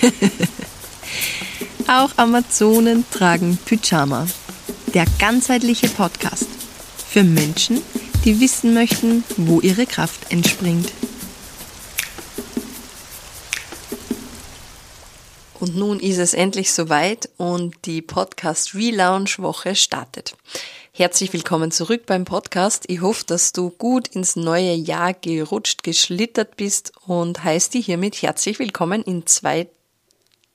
Auch Amazonen tragen Pyjama. Der ganzheitliche Podcast für Menschen, die wissen möchten, wo ihre Kraft entspringt. Und nun ist es endlich soweit und die Podcast Relaunch Woche startet. Herzlich willkommen zurück beim Podcast. Ich hoffe, dass du gut ins neue Jahr gerutscht, geschlittert bist und heiße dich hiermit herzlich willkommen in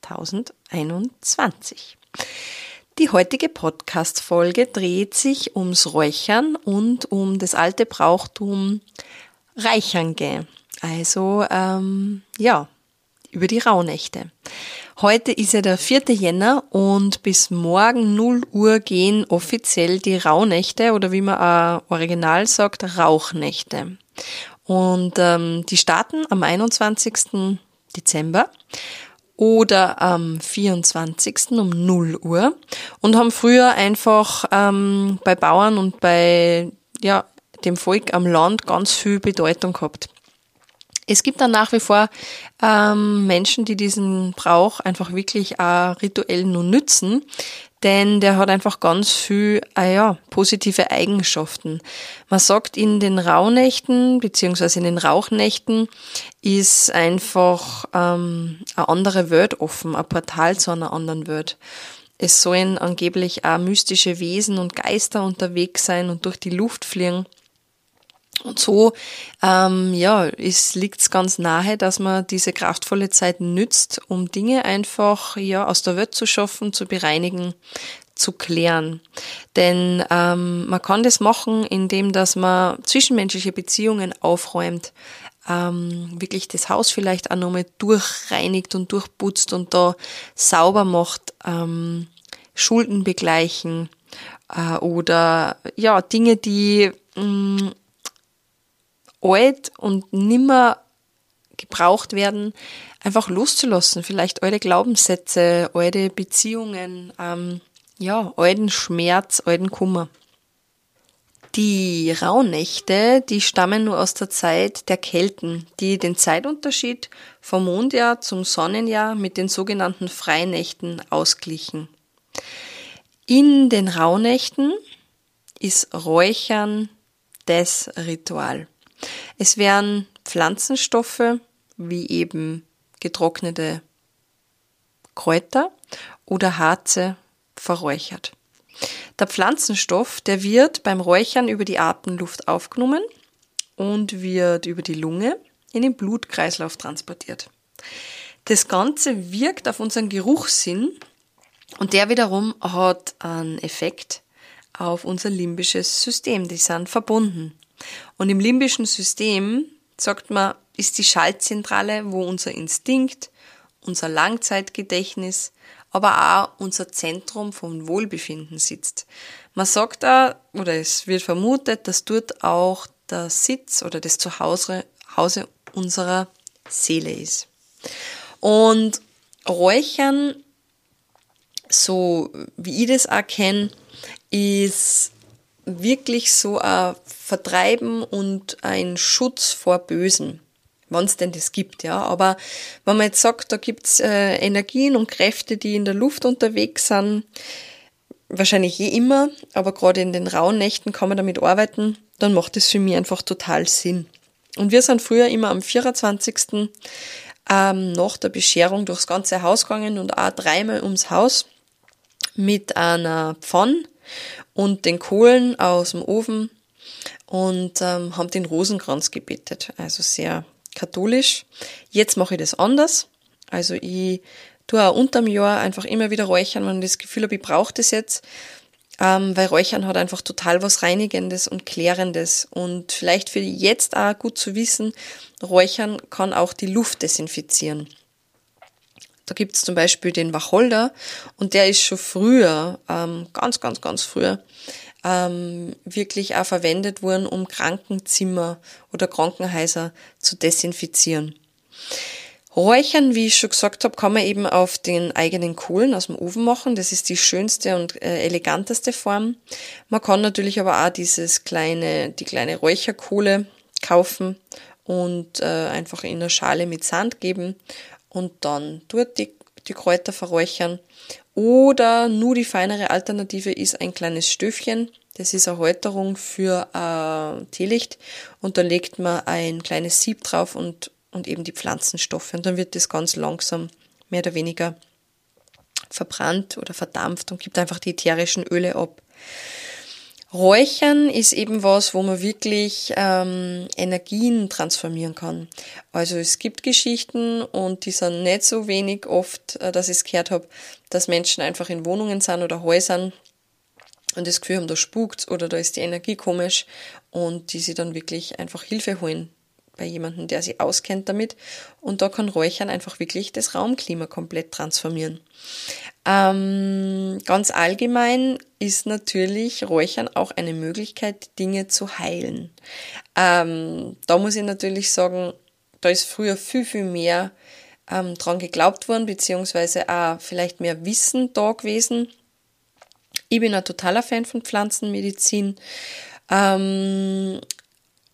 2021. Die heutige Podcast-Folge dreht sich ums Räuchern und um das alte Brauchtum Reichernge. Also, ähm, ja, über die Rauhnächte. Heute ist ja der 4. Jänner und bis morgen 0 Uhr gehen offiziell die Rauhnächte oder wie man auch original sagt, Rauchnächte. Und ähm, die starten am 21. Dezember oder am 24. um 0 Uhr und haben früher einfach ähm, bei Bauern und bei ja, dem Volk am Land ganz viel Bedeutung gehabt. Es gibt dann nach wie vor ähm, Menschen, die diesen Brauch einfach wirklich auch rituell nur nützen, denn der hat einfach ganz viel äh, ja, positive Eigenschaften. Man sagt, in den Rauhnächten beziehungsweise in den Rauchnächten ist einfach ähm, eine andere Welt offen, ein Portal zu einer anderen Welt. Es sollen angeblich auch mystische Wesen und Geister unterwegs sein und durch die Luft fliegen. Und so ähm, ja, es liegt ganz nahe, dass man diese kraftvolle Zeit nützt, um Dinge einfach ja aus der Welt zu schaffen, zu bereinigen, zu klären. Denn ähm, man kann das machen, indem dass man zwischenmenschliche Beziehungen aufräumt, ähm, wirklich das Haus vielleicht auch nochmal durchreinigt und durchputzt und da sauber macht, ähm, Schulden begleichen äh, oder ja Dinge, die mh, mm, alt und nimmer gebraucht werden, einfach loszulassen. Vielleicht alte Glaubenssätze, alte Beziehungen, ähm, ja, alten Schmerz, alten Kummer. Die Rauhnächte, die stammen nur aus der Zeit der Kelten, die den Zeitunterschied vom Mondjahr zum Sonnenjahr mit den sogenannten Freinächten ausglichen. In den Rauhnächten ist Räuchern das Ritual. Es werden Pflanzenstoffe wie eben getrocknete Kräuter oder Harze verräuchert. Der Pflanzenstoff, der wird beim Räuchern über die Atemluft aufgenommen und wird über die Lunge in den Blutkreislauf transportiert. Das Ganze wirkt auf unseren Geruchssinn und der wiederum hat einen Effekt auf unser limbisches System. Die sind verbunden. Und im limbischen System, sagt man, ist die Schaltzentrale, wo unser Instinkt, unser Langzeitgedächtnis, aber auch unser Zentrum vom Wohlbefinden sitzt. Man sagt da, oder es wird vermutet, dass dort auch der Sitz oder das Zuhause Hause unserer Seele ist. Und Räuchern, so wie ich das auch kenne, ist wirklich so ein Vertreiben und ein Schutz vor Bösen, wenn es denn das gibt, ja. Aber wenn man jetzt sagt, da gibt's äh, Energien und Kräfte, die in der Luft unterwegs sind, wahrscheinlich je immer, aber gerade in den rauen Nächten kann man damit arbeiten, dann macht es für mich einfach total Sinn. Und wir sind früher immer am 24. Ähm, nach der Bescherung durchs ganze Haus gegangen und auch dreimal ums Haus mit einer Pfanne und den Kohlen aus dem Ofen und ähm, haben den Rosenkranz gebetet. Also sehr katholisch. Jetzt mache ich das anders. Also ich tue auch unterm Jahr einfach immer wieder räuchern, wenn ich das Gefühl habe, ich brauche das jetzt. Ähm, weil Räuchern hat einfach total was Reinigendes und Klärendes. Und vielleicht für jetzt auch gut zu wissen, Räuchern kann auch die Luft desinfizieren. Da gibt's zum Beispiel den Wacholder und der ist schon früher, ähm, ganz, ganz, ganz früher, ähm, wirklich auch verwendet worden, um Krankenzimmer oder Krankenhäuser zu desinfizieren. Räuchern, wie ich schon gesagt habe, kann man eben auf den eigenen Kohlen aus dem Ofen machen. Das ist die schönste und äh, eleganteste Form. Man kann natürlich aber auch dieses kleine, die kleine Räucherkohle kaufen und äh, einfach in eine Schale mit Sand geben und dann dort die, die Kräuter verräuchern. Oder nur die feinere Alternative ist ein kleines Stöfchen. Das ist eine Halterung für äh, Teelicht und da legt man ein kleines Sieb drauf und, und eben die Pflanzenstoffe und dann wird das ganz langsam mehr oder weniger verbrannt oder verdampft und gibt einfach die ätherischen Öle ab. Räuchern ist eben was, wo man wirklich ähm, Energien transformieren kann. Also es gibt Geschichten und die sind nicht so wenig oft, äh, dass ich es gehört habe, dass Menschen einfach in Wohnungen sind oder Häusern und das Gefühl haben, da spukt oder da ist die Energie komisch und die sie dann wirklich einfach Hilfe holen bei jemandem, der sich auskennt damit. Und da kann Räuchern einfach wirklich das Raumklima komplett transformieren. Ähm, ganz allgemein ist natürlich Räuchern auch eine Möglichkeit, Dinge zu heilen. Ähm, da muss ich natürlich sagen, da ist früher viel, viel mehr ähm, dran geglaubt worden, beziehungsweise auch vielleicht mehr Wissen da gewesen. Ich bin ein totaler Fan von Pflanzenmedizin. Ähm,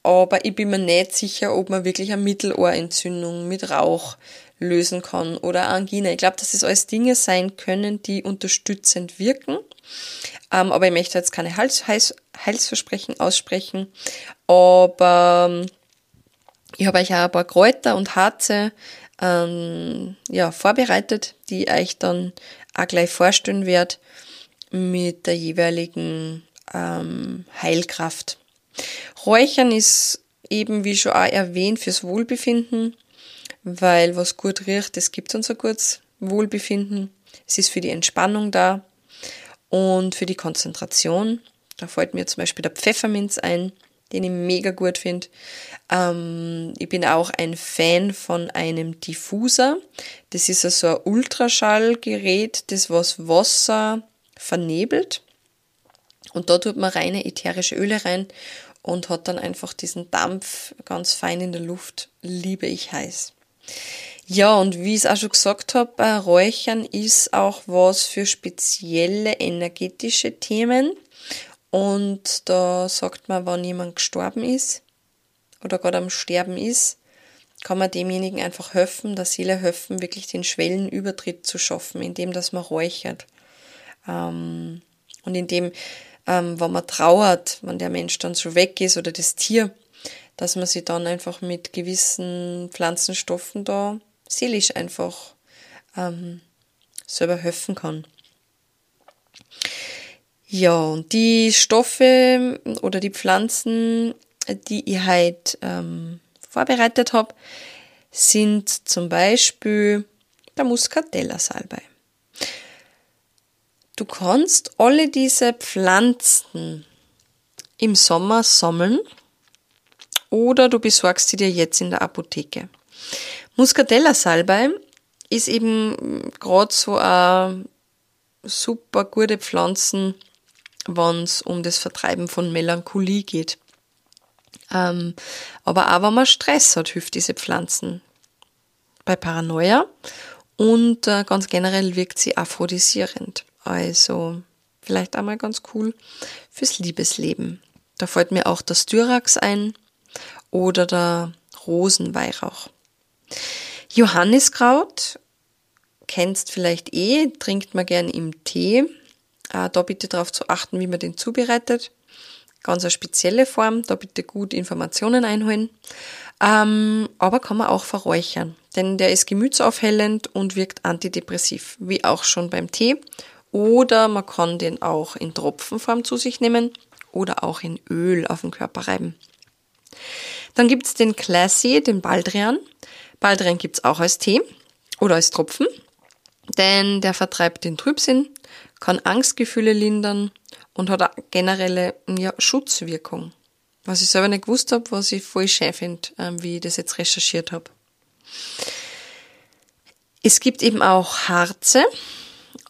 aber ich bin mir nicht sicher, ob man wirklich eine Mittelohrentzündung mit Rauch lösen kann oder Angina. Ich glaube, dass es alles Dinge sein können, die unterstützend wirken. Ähm, aber ich möchte jetzt keine Heils Heils Heilsversprechen aussprechen. Aber ähm, ich habe euch auch ein paar Kräuter und Harze ähm, ja, vorbereitet, die ich euch dann auch gleich vorstellen werde mit der jeweiligen ähm, Heilkraft. Räuchern ist eben, wie schon auch erwähnt, fürs Wohlbefinden, weil was gut riecht, das gibt uns ein gutes Wohlbefinden. Es ist für die Entspannung da und für die Konzentration. Da fällt mir zum Beispiel der Pfefferminz ein, den ich mega gut finde. Ähm, ich bin auch ein Fan von einem Diffuser. Das ist so ein Ultraschallgerät, das was Wasser vernebelt. Und da tut man reine ätherische Öle rein und hat dann einfach diesen Dampf ganz fein in der Luft. Liebe ich heiß. Ja, und wie ich es auch schon gesagt habe, bei Räuchern ist auch was für spezielle energetische Themen. Und da sagt man, wenn jemand gestorben ist oder gerade am Sterben ist, kann man demjenigen einfach helfen, der Seele helfen, wirklich den Schwellenübertritt zu schaffen, indem dass man räuchert. Ähm, und indem ähm, wenn man trauert, wenn der Mensch dann so weg ist oder das Tier, dass man sich dann einfach mit gewissen Pflanzenstoffen da seelisch einfach ähm, selber helfen kann. Ja, und die Stoffe oder die Pflanzen, die ich heute ähm, vorbereitet habe, sind zum Beispiel der Muscatella-Salbei. Du kannst alle diese Pflanzen im Sommer sammeln oder du besorgst sie dir jetzt in der Apotheke. Muscatella Salbei ist eben gerade so eine super gute Pflanzen, wenn es um das Vertreiben von Melancholie geht. Ähm, aber auch wenn man Stress hat, hilft diese Pflanzen. Bei Paranoia und äh, ganz generell wirkt sie aphrodisierend. Also vielleicht einmal ganz cool fürs Liebesleben. Da fällt mir auch der Styrax ein oder der Rosenweihrauch. Johanniskraut kennst vielleicht eh, trinkt man gern im Tee. Da bitte darauf zu achten, wie man den zubereitet. Ganz eine spezielle Form, da bitte gut Informationen einholen. Ähm, aber kann man auch verräuchern, denn der ist gemütsaufhellend und wirkt antidepressiv, wie auch schon beim Tee oder man kann den auch in Tropfenform zu sich nehmen oder auch in Öl auf den Körper reiben. Dann gibt's den Classy, den Baldrian. Baldrian gibt's auch als Tee oder als Tropfen, denn der vertreibt den Trübsinn, kann Angstgefühle lindern und hat eine generelle ja, Schutzwirkung. Was ich selber nicht gewusst habe, was ich voll schön finde, ähm, wie ich das jetzt recherchiert habe. Es gibt eben auch Harze,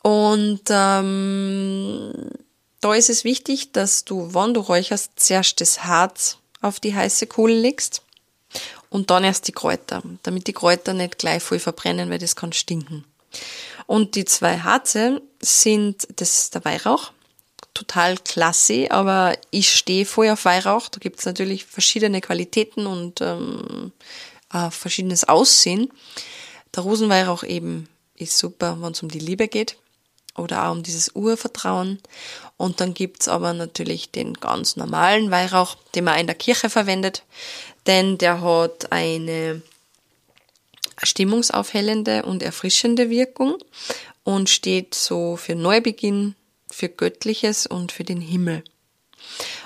und ähm, da ist es wichtig, dass du, wenn du räucherst, zuerst das Harz auf die heiße Kohle legst und dann erst die Kräuter, damit die Kräuter nicht gleich voll verbrennen, weil das kann stinken. Und die zwei Harze sind, das ist der Weihrauch, total klasse, aber ich stehe voll auf Weihrauch. Da gibt es natürlich verschiedene Qualitäten und ähm, äh, verschiedenes Aussehen. Der Rosenweihrauch eben ist super, wenn es um die Liebe geht oder auch um dieses Urvertrauen. Und dann gibt's aber natürlich den ganz normalen Weihrauch, den man in der Kirche verwendet, denn der hat eine stimmungsaufhellende und erfrischende Wirkung und steht so für Neubeginn, für Göttliches und für den Himmel.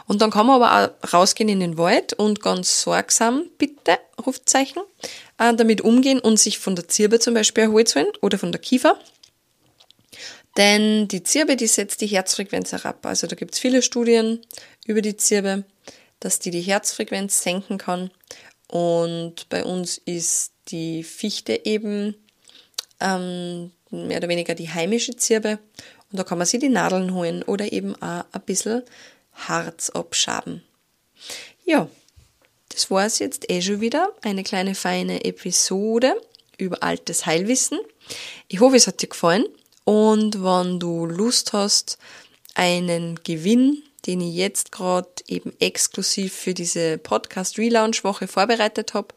Und dann kann man aber auch rausgehen in den Wald und ganz sorgsam, bitte, Rufzeichen, äh, damit umgehen und sich von der Zirbe zum Beispiel erholt holen oder von der Kiefer. Denn die Zirbe, die setzt die Herzfrequenz herab. Also da gibt's viele Studien über die Zirbe, dass die die Herzfrequenz senken kann. Und bei uns ist die Fichte eben ähm, mehr oder weniger die heimische Zirbe. Und da kann man sich die Nadeln holen oder eben auch ein bisschen Harz abschaben. Ja, das war es jetzt eh schon wieder. Eine kleine feine Episode über altes Heilwissen. Ich hoffe, es hat dir gefallen. Und wenn du Lust hast, einen Gewinn, den ich jetzt gerade eben exklusiv für diese Podcast Relaunch Woche vorbereitet habe,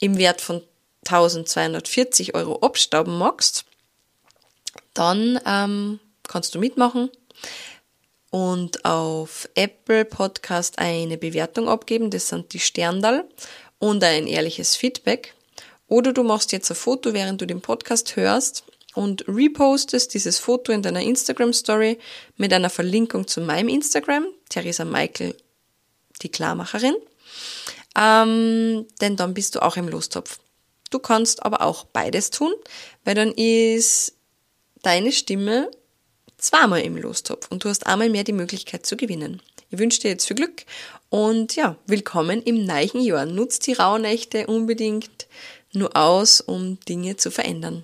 im Wert von 1240 Euro abstauben magst, dann ähm, kannst du mitmachen und auf Apple Podcast eine Bewertung abgeben. Das sind die Sterndal und ein ehrliches Feedback. Oder du machst jetzt ein Foto, während du den Podcast hörst und repostest dieses Foto in deiner Instagram Story mit einer Verlinkung zu meinem Instagram, Theresa Michael, die Klarmacherin. Ähm, denn dann bist du auch im Lostopf. Du kannst aber auch beides tun, weil dann ist deine Stimme zweimal im Lostopf und du hast einmal mehr die Möglichkeit zu gewinnen. Ich wünsche dir jetzt viel Glück und ja, willkommen im neuen Jahr. Nutzt die Rauhnächte unbedingt nur aus, um Dinge zu verändern.